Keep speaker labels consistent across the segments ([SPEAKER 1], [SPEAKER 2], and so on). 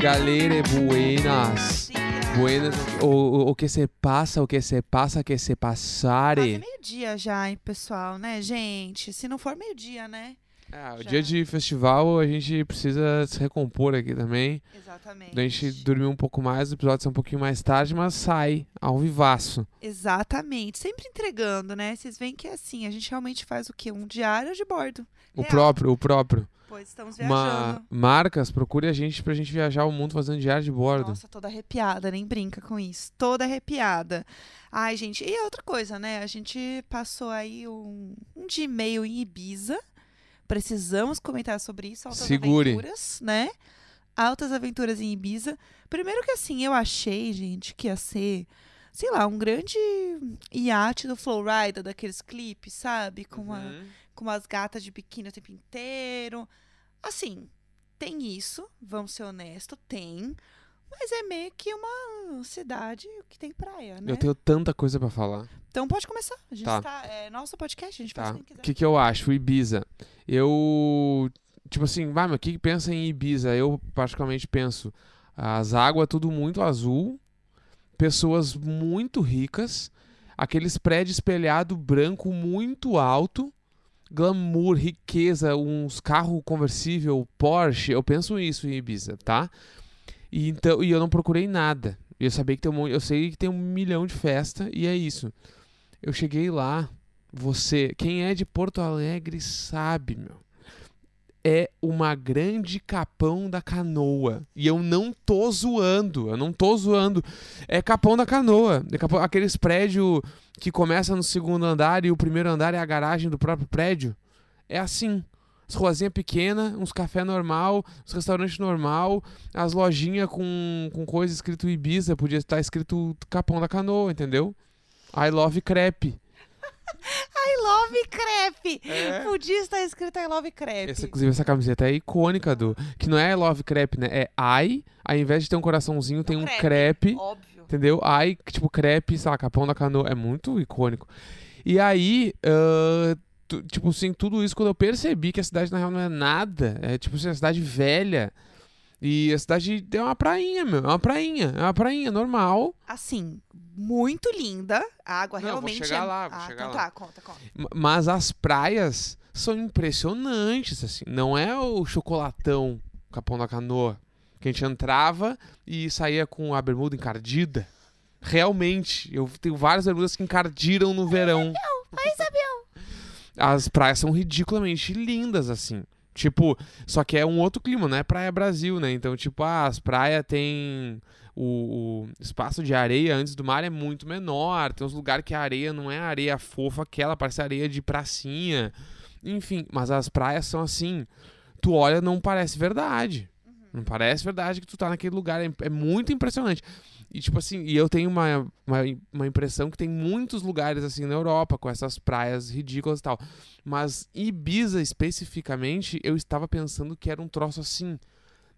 [SPEAKER 1] galera, buenas. Buenas, o, o, o que se passa, o que se passa, que se passare.
[SPEAKER 2] meio-dia já, hein, pessoal, né, gente? Se não for meio-dia, né?
[SPEAKER 1] Ah, o
[SPEAKER 2] Já.
[SPEAKER 1] dia de festival a gente precisa se recompor aqui também.
[SPEAKER 2] Exatamente.
[SPEAKER 1] Da gente dormir um pouco mais, o episódio ser um pouquinho mais tarde, mas sai ao vivaço.
[SPEAKER 2] Exatamente. Sempre entregando, né? Vocês veem que é assim, a gente realmente faz o quê? Um diário de bordo.
[SPEAKER 1] O
[SPEAKER 2] Real.
[SPEAKER 1] próprio, o próprio.
[SPEAKER 2] Pois estamos viajando.
[SPEAKER 1] marcas, procure a gente pra gente viajar o mundo fazendo diário de bordo.
[SPEAKER 2] Nossa, toda arrepiada, nem brinca com isso. Toda arrepiada. Ai, gente, e outra coisa, né? A gente passou aí um, um dia e meio em Ibiza. Precisamos comentar sobre isso. Altas
[SPEAKER 1] Segure.
[SPEAKER 2] aventuras, né? Altas aventuras em Ibiza. Primeiro que assim, eu achei, gente, que ia ser, sei lá, um grande iate do Flowrider, daqueles clipes, sabe? Com, uma,
[SPEAKER 1] Uhum.
[SPEAKER 2] com umas gatas de biquíni o tempo inteiro. Assim, tem isso, vamos ser honestos, tem. Mas é meio que uma cidade que tem praia, né?
[SPEAKER 1] Eu tenho tanta coisa pra falar.
[SPEAKER 2] Então pode começar. A gente
[SPEAKER 1] Tá.
[SPEAKER 2] tá. É nosso podcast, a gente faz
[SPEAKER 1] Tá.
[SPEAKER 2] quem quiser.
[SPEAKER 1] O que, que eu acho? Ibiza. Eu. Tipo assim, vai, mas o que, que pensa em Ibiza? Eu, particularmente, penso. As águas, tudo muito azul. Pessoas muito ricas. Aqueles prédios espelhado branco muito alto. Glamour, riqueza, uns carros conversível, Porsche. Eu penso isso em Ibiza, tá? E, então, e eu não procurei nada. Eu sabia que tem um, eu sei que tem um milhão de festa e é isso. Eu cheguei lá, você, quem é de Porto Alegre sabe, meu. É uma grande capão da canoa. E eu não tô zoando, eu não tô zoando. É capão da canoa. É capão- aqueles prédios que começa no segundo andar e o primeiro andar é a garagem do próprio prédio. É assim. As ruazinhas pequenas, uns café normal, os restaurantes normal, as lojinhas com, com coisa escrito Ibiza, podia estar escrito Capão da Canoa, entendeu? I love crepe.
[SPEAKER 2] I love crepe!
[SPEAKER 1] É.
[SPEAKER 2] Podia estar escrito I love crepe.
[SPEAKER 1] Essa, inclusive, essa camiseta é icônica do. Que não é I love crepe, né? É I, ao invés de ter um coraçãozinho, tem um crepe.
[SPEAKER 2] Óbvio.
[SPEAKER 1] Entendeu? Ai, tipo, crepe, sei lá, capão da canoa. É muito icônico. E aí, ah, tu- tipo assim, tudo isso quando eu percebi que a cidade na real não é nada. É tipo assim, a cidade velha. E a cidade é uma prainha, meu. É uma prainha. É uma prainha normal.
[SPEAKER 2] Assim, muito linda. A água
[SPEAKER 1] Não, vou
[SPEAKER 2] realmente
[SPEAKER 1] chegar
[SPEAKER 2] é...
[SPEAKER 1] lá, vou
[SPEAKER 2] ah,
[SPEAKER 1] chegar
[SPEAKER 2] então
[SPEAKER 1] lá.
[SPEAKER 2] tá, conta, conta.
[SPEAKER 1] Mas as praias são impressionantes, assim. Não é o chocolatão Capão da Canoa. Que a gente entrava e saía com a bermuda encardida. Realmente, eu tenho várias bermudas que encardiram no verão.
[SPEAKER 2] Ai, Isabel!
[SPEAKER 1] As praias são ridiculamente lindas, assim. Tipo, só que é um outro clima, não é praia Brasil, né? Então, tipo, ah, as praias têm. O, o espaço de areia antes do mar é muito menor. Tem uns lugares que a areia não é areia fofa, aquela parece areia de pracinha. Enfim, mas as praias são assim. Tu olha, não parece verdade. Não parece verdade que tu tá naquele lugar. É, é muito impressionante. E tipo assim, e eu tenho uma, uma, uma impressão que tem muitos lugares assim na Europa com essas praias ridículas e tal. Mas Ibiza especificamente, eu estava pensando que era um troço assim.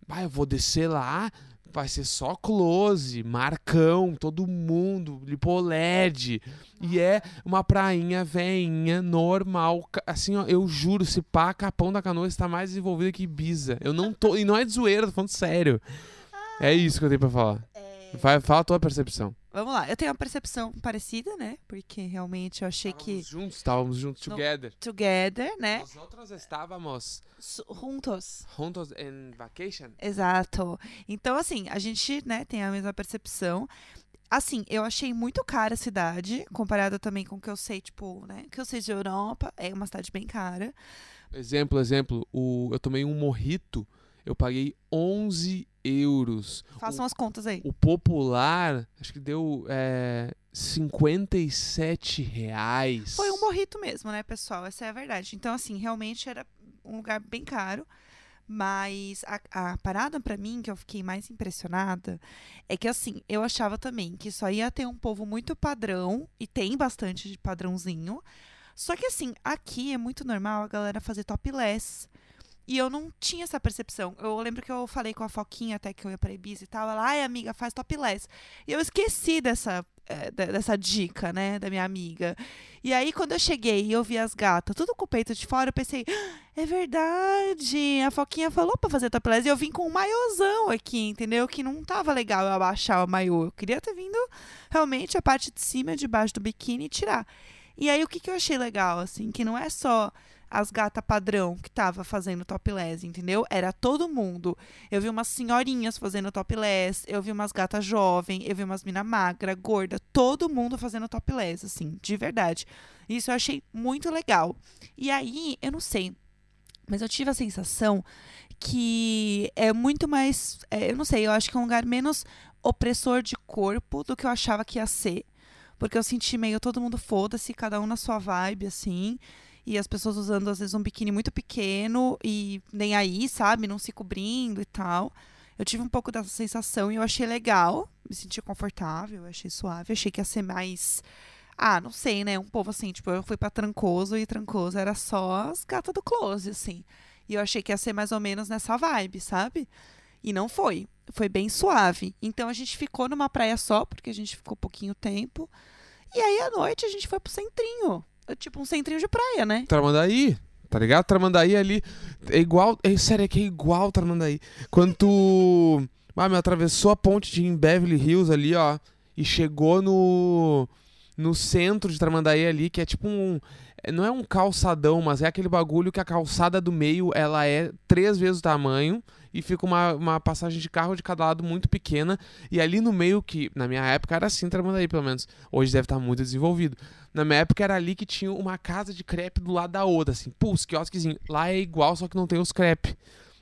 [SPEAKER 1] Vai, eu vou descer lá, vai ser só close, marcão, todo mundo, lipoled. E é uma prainha veinha, normal. Assim, ó, eu juro, se pá, Capão da Canoa está mais desenvolvida que Ibiza. Eu não tô. E não é de zoeira, tô falando sério. É isso que eu tenho pra falar. Vai, fala a tua percepção.
[SPEAKER 2] Vamos lá, eu tenho uma percepção parecida, né? Porque realmente eu achei que
[SPEAKER 1] Estávamos juntos, estávamos juntos,
[SPEAKER 2] Não.
[SPEAKER 1] together.
[SPEAKER 2] together, né?
[SPEAKER 1] Nós outros estávamos
[SPEAKER 2] Juntos.
[SPEAKER 1] juntos em vacation.
[SPEAKER 2] Exato. Então, assim, a gente, né, tem a mesma percepção. Assim, eu achei muito cara a cidade, comparada também com o que eu sei, tipo, né? Que eu sei de Europa. É uma cidade bem cara.
[SPEAKER 1] Exemplo, exemplo, o, eu tomei um morrito, eu paguei 11 euros.
[SPEAKER 2] Façam as contas aí.
[SPEAKER 1] O popular, acho que deu é, 57 reais.
[SPEAKER 2] Foi um morrito mesmo, né, pessoal? Essa é a verdade. Então, assim, realmente era um lugar bem caro. Mas a, a parada pra mim, que eu fiquei mais impressionada, é que, assim, eu achava também que só ia ter um povo muito padrão, e tem bastante de padrãozinho. Só que, assim, aqui é muito normal a galera fazer topless. E eu não tinha essa percepção. Eu lembro que eu falei com a Foquinha até que eu ia pra Ibiza e tal. Ela, ai, amiga, faz topless. E eu esqueci dessa, eh, de- dessa dica, né, da minha amiga. E aí, quando eu cheguei e eu vi as gatas, tudo com o peito de fora, eu pensei, "Ah, É verdade. A Foquinha falou pra fazer topless e eu vim com um maiôzão aqui, entendeu? Que não tava legal eu abaixar o maiô. Eu queria ter vindo realmente a parte de cima e de baixo do biquíni e tirar. E aí o que, que eu achei legal, assim, que não é só as gatas padrão que tava fazendo topless, entendeu? Era todo mundo. Eu vi umas senhorinhas fazendo topless, eu vi umas gatas jovem, eu vi umas mina magra, gorda, todo mundo fazendo topless, assim, de verdade. Isso eu achei muito legal. E aí, eu não sei, mas eu tive a sensação que é muito mais, é, eu não sei, eu acho que é um lugar menos opressor de corpo do que eu achava que ia ser. Porque eu senti meio todo mundo foda-se, cada um na sua vibe, assim e as pessoas usando às vezes um biquíni muito pequeno e nem aí, sabe, não se cobrindo e tal. Eu tive um pouco dessa sensação e eu achei legal, me senti confortável, achei suave, achei que ia ser mais ah, não sei, né? Um povo assim, tipo, eu fui para Trancoso e Trancoso era só as gatas do close, assim. E eu achei que ia ser mais ou menos nessa vibe, sabe? E não foi. Foi bem suave. Então a gente ficou numa praia só, porque a gente ficou pouquinho tempo. E aí à noite a gente foi pro centrinho. Tipo um centrinho de praia, né?
[SPEAKER 1] Tramandaí, tá ligado? Tramandaí ali é igual. É, sério, é que é igual Tramandaí. Quando tu. Ah, meu, atravessou a ponte de Beverly Hills ali, ó. E chegou no. No centro de Tramandaí ali, que é tipo um. Não é um calçadão, mas é aquele bagulho que a calçada do meio ela é três vezes o tamanho e fica uma, uma passagem de carro de cada lado muito pequena. E ali no meio, que na minha época era assim, Tramandaí pelo menos. Hoje deve estar muito desenvolvido. Na minha época era ali que tinha uma casa de crepe do lado da outra, assim. Pô, os quiosquezinhos. Lá é igual, só que não tem os crepe.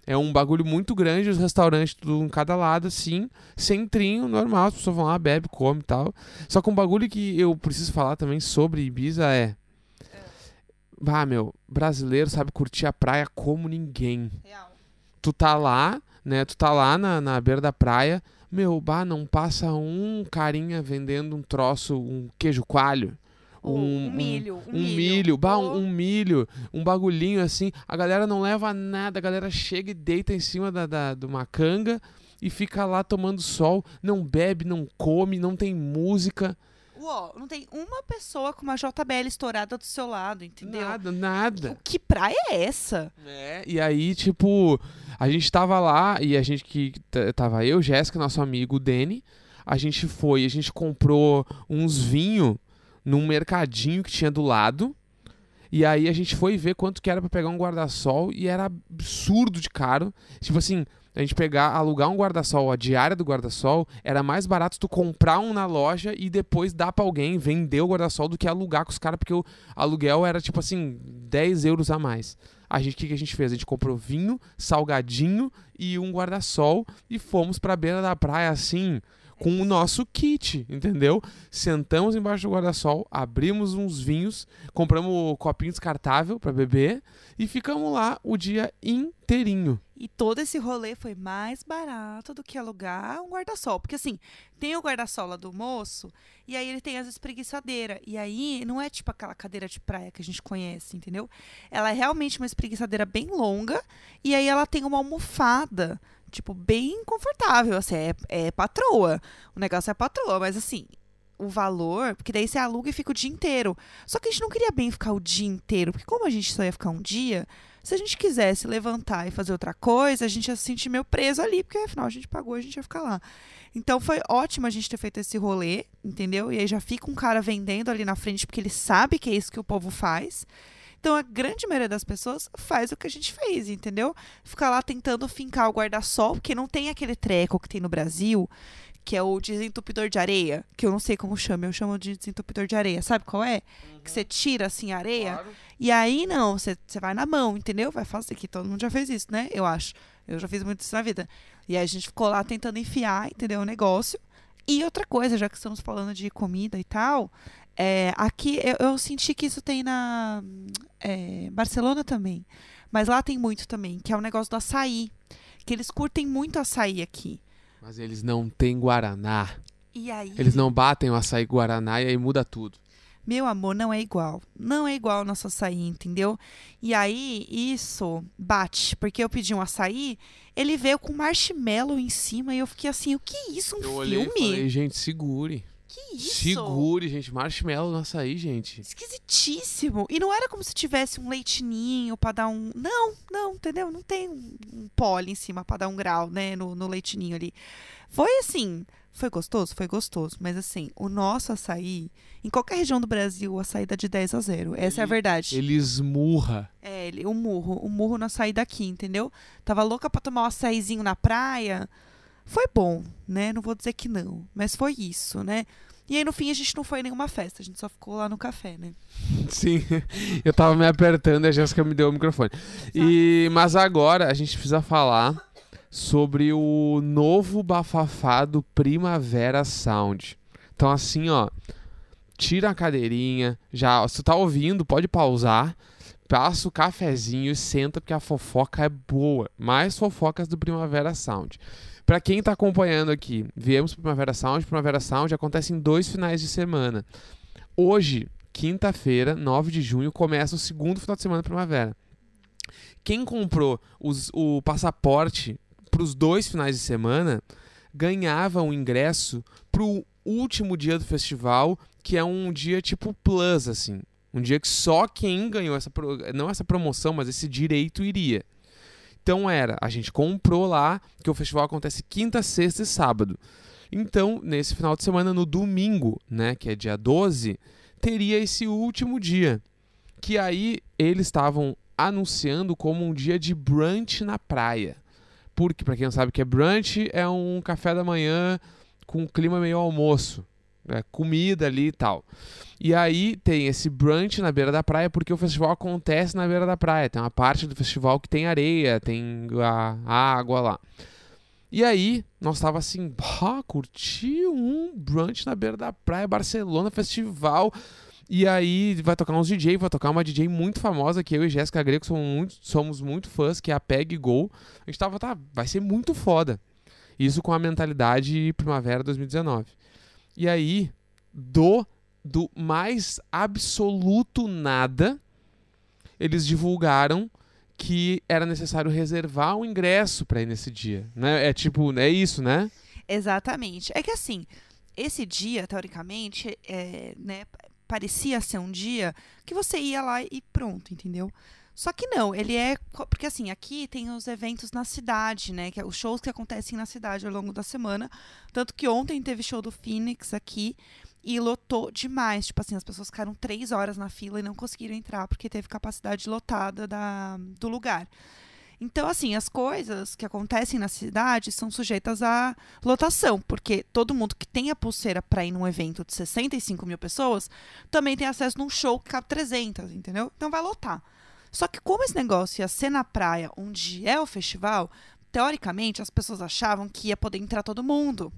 [SPEAKER 1] É um bagulho muito grande, os restaurantes tudo em cada lado, assim, centrinho, normal, as pessoas vão lá, bebe, come e tal. Só que um bagulho que eu preciso falar também sobre Ibiza é. Ah, meu, brasileiro sabe curtir a praia como ninguém.
[SPEAKER 2] Real
[SPEAKER 1] tu tá lá, né? Tu tá lá na, na beira da praia, meu, bah, não passa um carinha vendendo um troço, um queijo coalho.
[SPEAKER 2] Um, um, milho,
[SPEAKER 1] um, um milho, milho bah, um, um, milho, um bagulhinho assim. A galera não leva nada, a galera chega e deita em cima da, da, de uma canga e fica lá tomando sol, não bebe, não come, não tem música.
[SPEAKER 2] Uó, não tem uma pessoa com uma JBL estourada do seu lado, entendeu?
[SPEAKER 1] Nada, nada.
[SPEAKER 2] Que, que praia é essa?
[SPEAKER 1] É, e aí, tipo, a gente tava lá e a gente que tava eu, Jéssica, nosso amigo Dene, a gente foi, a gente comprou uns vinhos num mercadinho que tinha do lado. E aí a gente foi ver quanto que era para pegar um guarda-sol e era absurdo de caro. Tipo assim, a gente pegar, alugar um guarda-sol, a diária do guarda-sol, era mais barato tu comprar um na loja e depois dar pra alguém, vender o guarda-sol, do que alugar com os caras, porque o aluguel era tipo assim, 10 euros a mais. A gente, o que, que a gente fez? A gente comprou vinho, salgadinho e um guarda-sol e fomos pra beira da praia assim, com o nosso kit, entendeu? Sentamos embaixo do guarda-sol, abrimos uns vinhos, compramos um copinho descartável para beber e ficamos lá o dia inteirinho.
[SPEAKER 2] E todo esse rolê foi mais barato do que alugar um guarda-sol. Porque assim, tem o guarda-sol lá do moço, e aí ele tem as espreguiçadeiras. E aí não é tipo aquela cadeira de praia que a gente conhece, entendeu? Ela é realmente uma espreguiçadeira bem longa, e aí ela tem uma almofada tipo, bem confortável, assim, é, é patroa. O negócio é patroa, mas assim, o valor, porque daí você aluga e fica o dia inteiro. Só que a gente não queria bem ficar o dia inteiro, porque como a gente só ia ficar um dia, se a gente quisesse levantar e fazer outra coisa, a gente ia se sentir meio preso ali, porque afinal a gente pagou, a gente ia ficar lá. Então foi ótimo a gente ter feito esse rolê, entendeu? E aí já fica um cara vendendo ali na frente, porque ele sabe que é isso que o povo faz. Então a grande maioria das pessoas faz o que a gente fez, entendeu? Ficar lá tentando fincar o guarda-sol, porque não tem aquele treco que tem no Brasil, que é o desentupidor de areia, que eu não sei como chama, eu chamo de desentupidor de areia. Sabe qual é? Uhum. Que você tira assim a areia. Claro. E aí não, você, você vai na mão, entendeu? Vai fazer aqui, todo mundo já fez isso, né? Eu acho. Eu já fiz muito isso na vida. E aí a gente ficou lá tentando enfiar, entendeu? O negócio. E outra coisa, já que estamos falando de comida e tal, é, aqui eu, eu, senti que isso tem na é, Barcelona também. Mas lá tem muito também, que é o negócio do açaí. Que eles curtem muito açaí aqui.
[SPEAKER 1] Mas eles não têm Guaraná.
[SPEAKER 2] E aí?
[SPEAKER 1] Eles não batem o açaí Guaraná e aí muda tudo.
[SPEAKER 2] Meu amor, não é igual. Não é igual o nosso açaí, entendeu? E aí, isso bate. Porque eu pedi um açaí, ele veio com marshmallow em cima e eu fiquei assim, o que é isso? Um
[SPEAKER 1] eu
[SPEAKER 2] filme?
[SPEAKER 1] Olhei e falei, gente, segure.
[SPEAKER 2] Que isso?
[SPEAKER 1] Segure, gente. Marshmallow no açaí, gente.
[SPEAKER 2] Esquisitíssimo. E não era como se tivesse um leitinho pra dar um. Não, não, entendeu? Não tem um, um pole em cima pra dar um grau, né? No, no leitinho ali. Foi assim. Foi gostoso? Foi gostoso. Mas assim, o nosso açaí, em qualquer região do Brasil, o açaí dá de 10 a 0. Essa é a
[SPEAKER 1] Ele-
[SPEAKER 2] verdade.
[SPEAKER 1] Ele esmurra.
[SPEAKER 2] É, ele, o murro. O murro no açaí daqui, entendeu? Tava louca pra tomar um açaizinho na praia. Foi bom, né? Não vou dizer que não. Mas foi isso, né? E aí, no fim, a gente não foi em nenhuma festa. A gente só ficou lá no café, né?
[SPEAKER 1] Sim, eu tava me apertando e a Jéssica me deu o microfone. E, mas agora a gente precisa falar sobre o novo bafafá do Primavera Sound. Então, assim, ó, tira a cadeirinha, já, se tu tá ouvindo, pode pausar, passa o cafezinho e senta, porque a fofoca é boa. Mais fofocas do Primavera Sound. Pra quem tá acompanhando aqui, viemos pro Primavera Sound. Primavera Sound acontece em dois finais de semana. Hoje, quinta-feira, 9 de junho, começa o segundo final de semana da primavera. Quem comprou os- o passaporte para os dois finais de semana ganhava um ingresso pro último dia do festival, que é um dia tipo plus, assim. Um dia que só quem ganhou essa não essa promoção, mas esse direito iria. Então era, a gente comprou lá, que o festival acontece quinta, sexta e sábado. Então, nesse final de semana, no domingo, né, que é dia 12, teria esse último dia. Que aí eles estavam anunciando como um dia de brunch na praia. Porque, pra quem não sabe o que é brunch, é um café da manhã com clima meio almoço. É, comida ali e tal. E aí tem esse brunch na beira da praia, porque o festival acontece na beira da praia. Tem uma parte do festival que tem areia, tem a, a água lá. E aí, nós tava assim, "Bah, curti um brunch na beira da praia, Barcelona, festival. E aí vai tocar uns DJ, vai tocar uma DJ muito famosa que eu e Jéssica Greco somos muito, somos muito fãs, que é a Peg Go. A gente tava, tá, vai ser muito foda. Isso com a mentalidade Primavera 2019. E aí, do, do mais absoluto nada, eles divulgaram que era necessário reservar um ingresso para ir nesse dia, né? É tipo, é isso, né?
[SPEAKER 2] Exatamente. É que assim, esse dia, teoricamente, é, né, parecia ser um dia que você ia lá e pronto, entendeu? Só que não, ele é. Porque assim, aqui tem os eventos na cidade, né? Que é os shows que acontecem na cidade ao longo da semana. Tanto que ontem teve show do Phoenix aqui e lotou demais. Tipo assim, as pessoas ficaram três horas na fila e não conseguiram entrar porque teve capacidade lotada da, do lugar. Então, assim, as coisas que acontecem na cidade são sujeitas à lotação, porque todo mundo que tem a pulseira para ir num evento de 65 mil pessoas também tem acesso num show que cabe 300, entendeu? Então vai lotar. Só que como esse negócio ia ser na praia, onde é o festival, teoricamente as pessoas achavam que ia poder entrar todo mundo.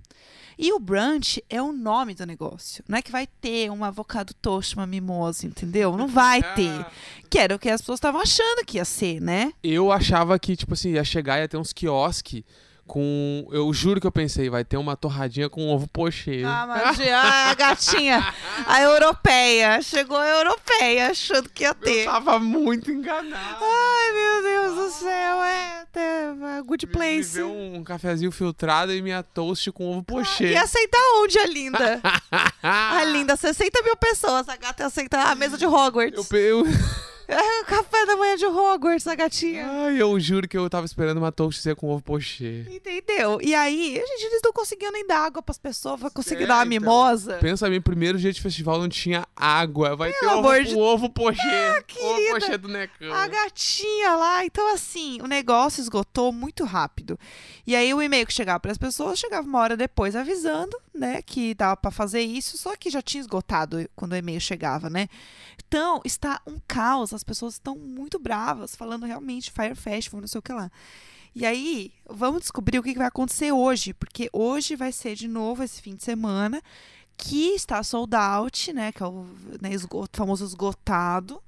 [SPEAKER 2] E o brunch é o nome do negócio. Não é que vai ter um avocado toast, uma mimosa, entendeu? Não vai ter. Que era o que as pessoas estavam achando que ia ser, né?
[SPEAKER 1] Eu achava que, tipo assim, ia chegar e ia ter uns quiosques com. Eu juro que eu pensei, vai ter uma torradinha com ovo pochê.
[SPEAKER 2] Ah, Magia, ah, a gatinha, a europeia. Chegou a europeia, achando que ia
[SPEAKER 1] eu
[SPEAKER 2] ter.
[SPEAKER 1] tava muito enganado.
[SPEAKER 2] Ai, meu Deus do céu, é, é, é good
[SPEAKER 1] Me
[SPEAKER 2] place.
[SPEAKER 1] ver um cafezinho filtrado e minha toast com ovo pochê.
[SPEAKER 2] E aceitar onde, a linda? A linda, 60 mil pessoas. A gata aceita a mesa de Hogwarts.
[SPEAKER 1] Eu, eu,
[SPEAKER 2] É o café da manhã de Hogwarts, a gatinha.
[SPEAKER 1] ai, eu juro que eu tava esperando uma toastzinha com ovo pochê.
[SPEAKER 2] Entendeu? E aí, gente, eles não conseguiam nem dar água pras pessoas, vai conseguir
[SPEAKER 1] É,
[SPEAKER 2] dar uma
[SPEAKER 1] então.
[SPEAKER 2] mimosa.
[SPEAKER 1] Pensa bem, primeiro dia de festival não tinha água. Vai ter
[SPEAKER 2] Pelo
[SPEAKER 1] ovo,
[SPEAKER 2] amor de-
[SPEAKER 1] o ovo pochê. ovo
[SPEAKER 2] querida.
[SPEAKER 1] pochê do Necão.
[SPEAKER 2] A gatinha lá. Então, assim, o negócio esgotou muito rápido. E aí, o e-mail que chegava para as pessoas chegava uma hora depois avisando, né, que dava para fazer isso, só que já tinha esgotado quando o e-mail chegava, né? Então, está um caos. As pessoas estão muito bravas, falando realmente Fire Festival, não sei o que lá. E aí, vamos descobrir o que vai acontecer hoje, porque hoje vai ser de novo esse fim de semana que está sold out, né, que é o né, esgoto- famoso esgotado.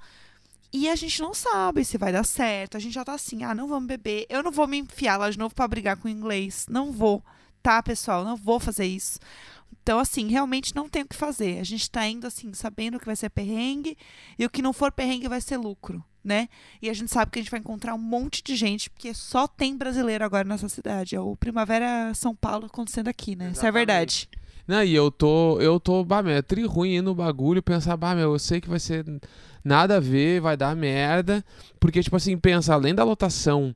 [SPEAKER 2] E a gente não sabe se vai dar certo. A gente já tá assim, ah, não vamos beber. Eu não vou me enfiar lá de novo pra brigar com o inglês. Não vou, tá, pessoal? Não vou fazer isso. Então, assim, realmente não tem o que fazer. A gente tá indo, assim, sabendo que vai ser perrengue. E o que não for perrengue vai ser lucro, né? E a gente sabe que a gente vai encontrar um monte de gente, porque só tem brasileiro agora nessa cidade. É o Primavera São Paulo acontecendo aqui, né? Isso é
[SPEAKER 1] Exatamente.
[SPEAKER 2] verdade.
[SPEAKER 1] Não, e eu tô, eu tô, bah, meu, é tri ruim ir no bagulho e pensar, bah, meu, eu sei que vai ser nada a ver, vai dar merda. Porque, tipo assim, pensa, além da lotação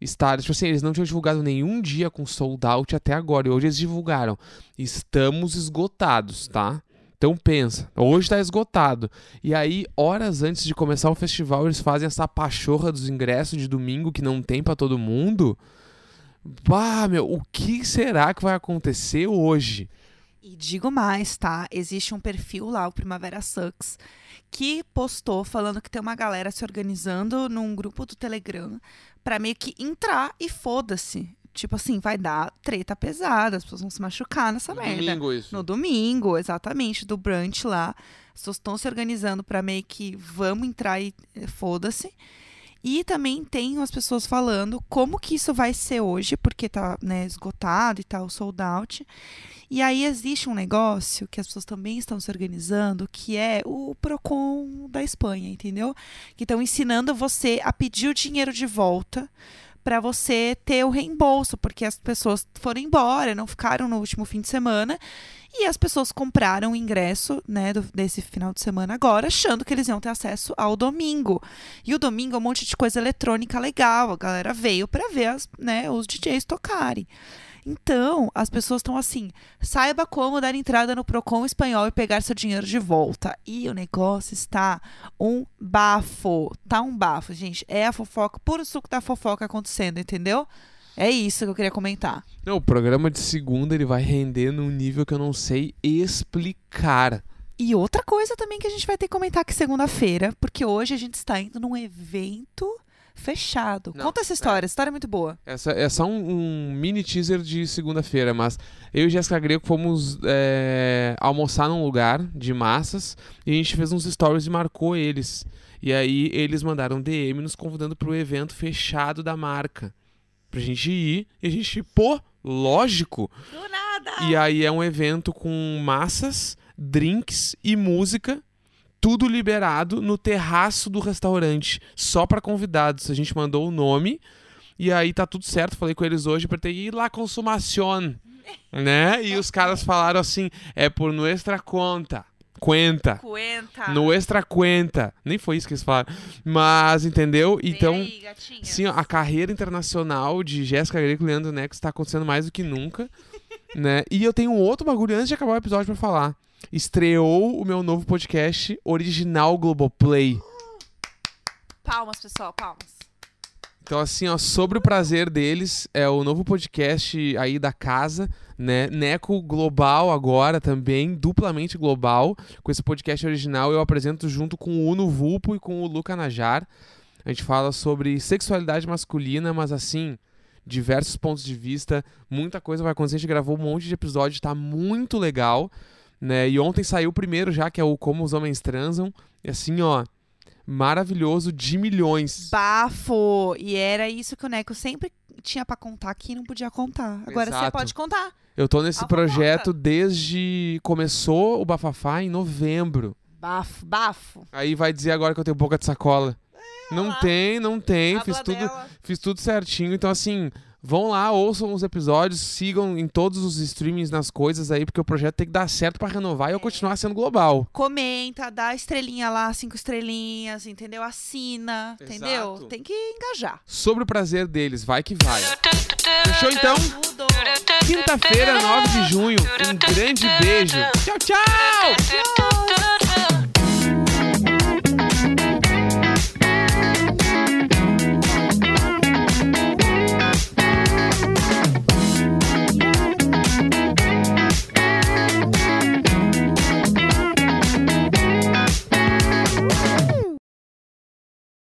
[SPEAKER 1] estar, tipo assim, eles não tinham divulgado nenhum dia com sold out até agora. E hoje eles divulgaram. Estamos esgotados, tá? Então pensa, hoje tá esgotado. E aí, horas antes de começar o festival, eles fazem essa pachorra dos ingressos de domingo que não tem para todo mundo. Bah, meu, o que será que vai acontecer hoje?
[SPEAKER 2] E digo mais, tá? Existe um perfil lá, o Primavera Sucks, que postou falando que tem uma galera se organizando num grupo do Telegram para meio que entrar e foda-se. Tipo assim, vai dar treta pesada, as pessoas vão se machucar nessa
[SPEAKER 1] No
[SPEAKER 2] merda.
[SPEAKER 1] domingo isso.
[SPEAKER 2] No domingo, exatamente, do brunch lá. As pessoas estão se organizando para meio que vamos entrar e eh, foda-se. E também tem as pessoas falando como que isso vai ser hoje, porque tá né, esgotado e tal, sold out. E aí existe um negócio que as pessoas também estão se organizando, que é o Procon da Espanha, entendeu? Que estão ensinando você a pedir o dinheiro de volta para você ter o reembolso, porque as pessoas foram embora, não ficaram no último fim de semana. E as pessoas compraram o ingresso, né, do- desse final de semana agora, achando que eles iam ter acesso ao domingo. E o domingo é um monte de coisa eletrônica legal. A galera veio para ver as, né, os DJs tocarem. Então, as pessoas estão assim: saiba como dar entrada no Procon espanhol e pegar seu dinheiro de volta. E o negócio está um bafo. Tá um bafo, gente. É a fofoca, puro suco da fofoca acontecendo, entendeu? É isso que eu queria comentar.
[SPEAKER 1] Não, o programa de segunda ele vai render num nível que eu não sei explicar.
[SPEAKER 2] E outra coisa também que a gente vai ter que comentar aqui segunda-feira, porque hoje a gente está indo num evento fechado.
[SPEAKER 1] Não,
[SPEAKER 2] Conta essa história, essa história é muito boa.
[SPEAKER 1] Essa é só um, um mini teaser de segunda-feira, mas eu e Jéssica Greco fomos é, almoçar num lugar de massas e a gente fez uns stories e marcou eles. E aí eles mandaram DM nos convidando pro evento fechado da marca. Pra gente ir e a gente, pô, lógico.
[SPEAKER 2] Do nada!
[SPEAKER 1] E aí é um evento com massas, drinks e música, tudo liberado no terraço do restaurante, só pra convidados. A gente mandou o nome e aí tá tudo certo. Falei com eles hoje pra ter ir lá consumación, né? E os caras falaram assim, é por nuestra conta. Cuenta.
[SPEAKER 2] Cuenta.
[SPEAKER 1] No extra cuenta. Nem foi isso que eles falaram. Mas, entendeu?
[SPEAKER 2] Vem
[SPEAKER 1] Então,
[SPEAKER 2] aí.
[SPEAKER 1] Sim, a carreira internacional de Jéssica Greco e Leandro Neco está acontecendo mais do que nunca, né? E eu tenho um outro bagulho antes de acabar o episódio pra falar. Estreou o meu novo podcast original Globoplay.
[SPEAKER 2] Palmas, pessoal, palmas.
[SPEAKER 1] Então, assim, ó, sobre o prazer deles, é o novo podcast aí da casa, né? Neco Global agora também, duplamente global. Com esse podcast original eu apresento junto com o Uno Vulpo e com o Luca Najar. A gente fala sobre sexualidade masculina, mas assim, diversos pontos de vista, muita coisa vai acontecer. A gente gravou um monte de episódios, tá muito legal, né? E ontem saiu o primeiro já, que é o Como os Homens Transam. E assim, ó, maravilhoso de milhões.
[SPEAKER 2] Bafo! E era isso que o Neco sempre tinha pra contar que não podia contar. Agora você
[SPEAKER 1] Exato.
[SPEAKER 2] pode contar.
[SPEAKER 1] Eu tô nesse projeto desde. Começou o Bafafá em novembro.
[SPEAKER 2] Bafo, bafo.
[SPEAKER 1] Aí vai dizer agora que eu tenho boca de sacola. não
[SPEAKER 2] É, lá.
[SPEAKER 1] tem, não tem. Fiz
[SPEAKER 2] Habla
[SPEAKER 1] tudo,
[SPEAKER 2] dela.
[SPEAKER 1] fiz tudo certinho. Então, assim, vão lá, ouçam os episódios, sigam em todos os streamings nas coisas aí, porque o projeto tem que dar certo pra renovar e eu continuar sendo global.
[SPEAKER 2] Comenta, dá estrelinha lá, cinco estrelinhas, entendeu? Assina, entendeu?
[SPEAKER 1] Exato.
[SPEAKER 2] Tem que engajar.
[SPEAKER 1] Sobre o prazer deles, vai que vai. Fechou então? Quinta-feira, 9 de junho. Um grande beijo. Tchau, tchau!
[SPEAKER 2] Tchau.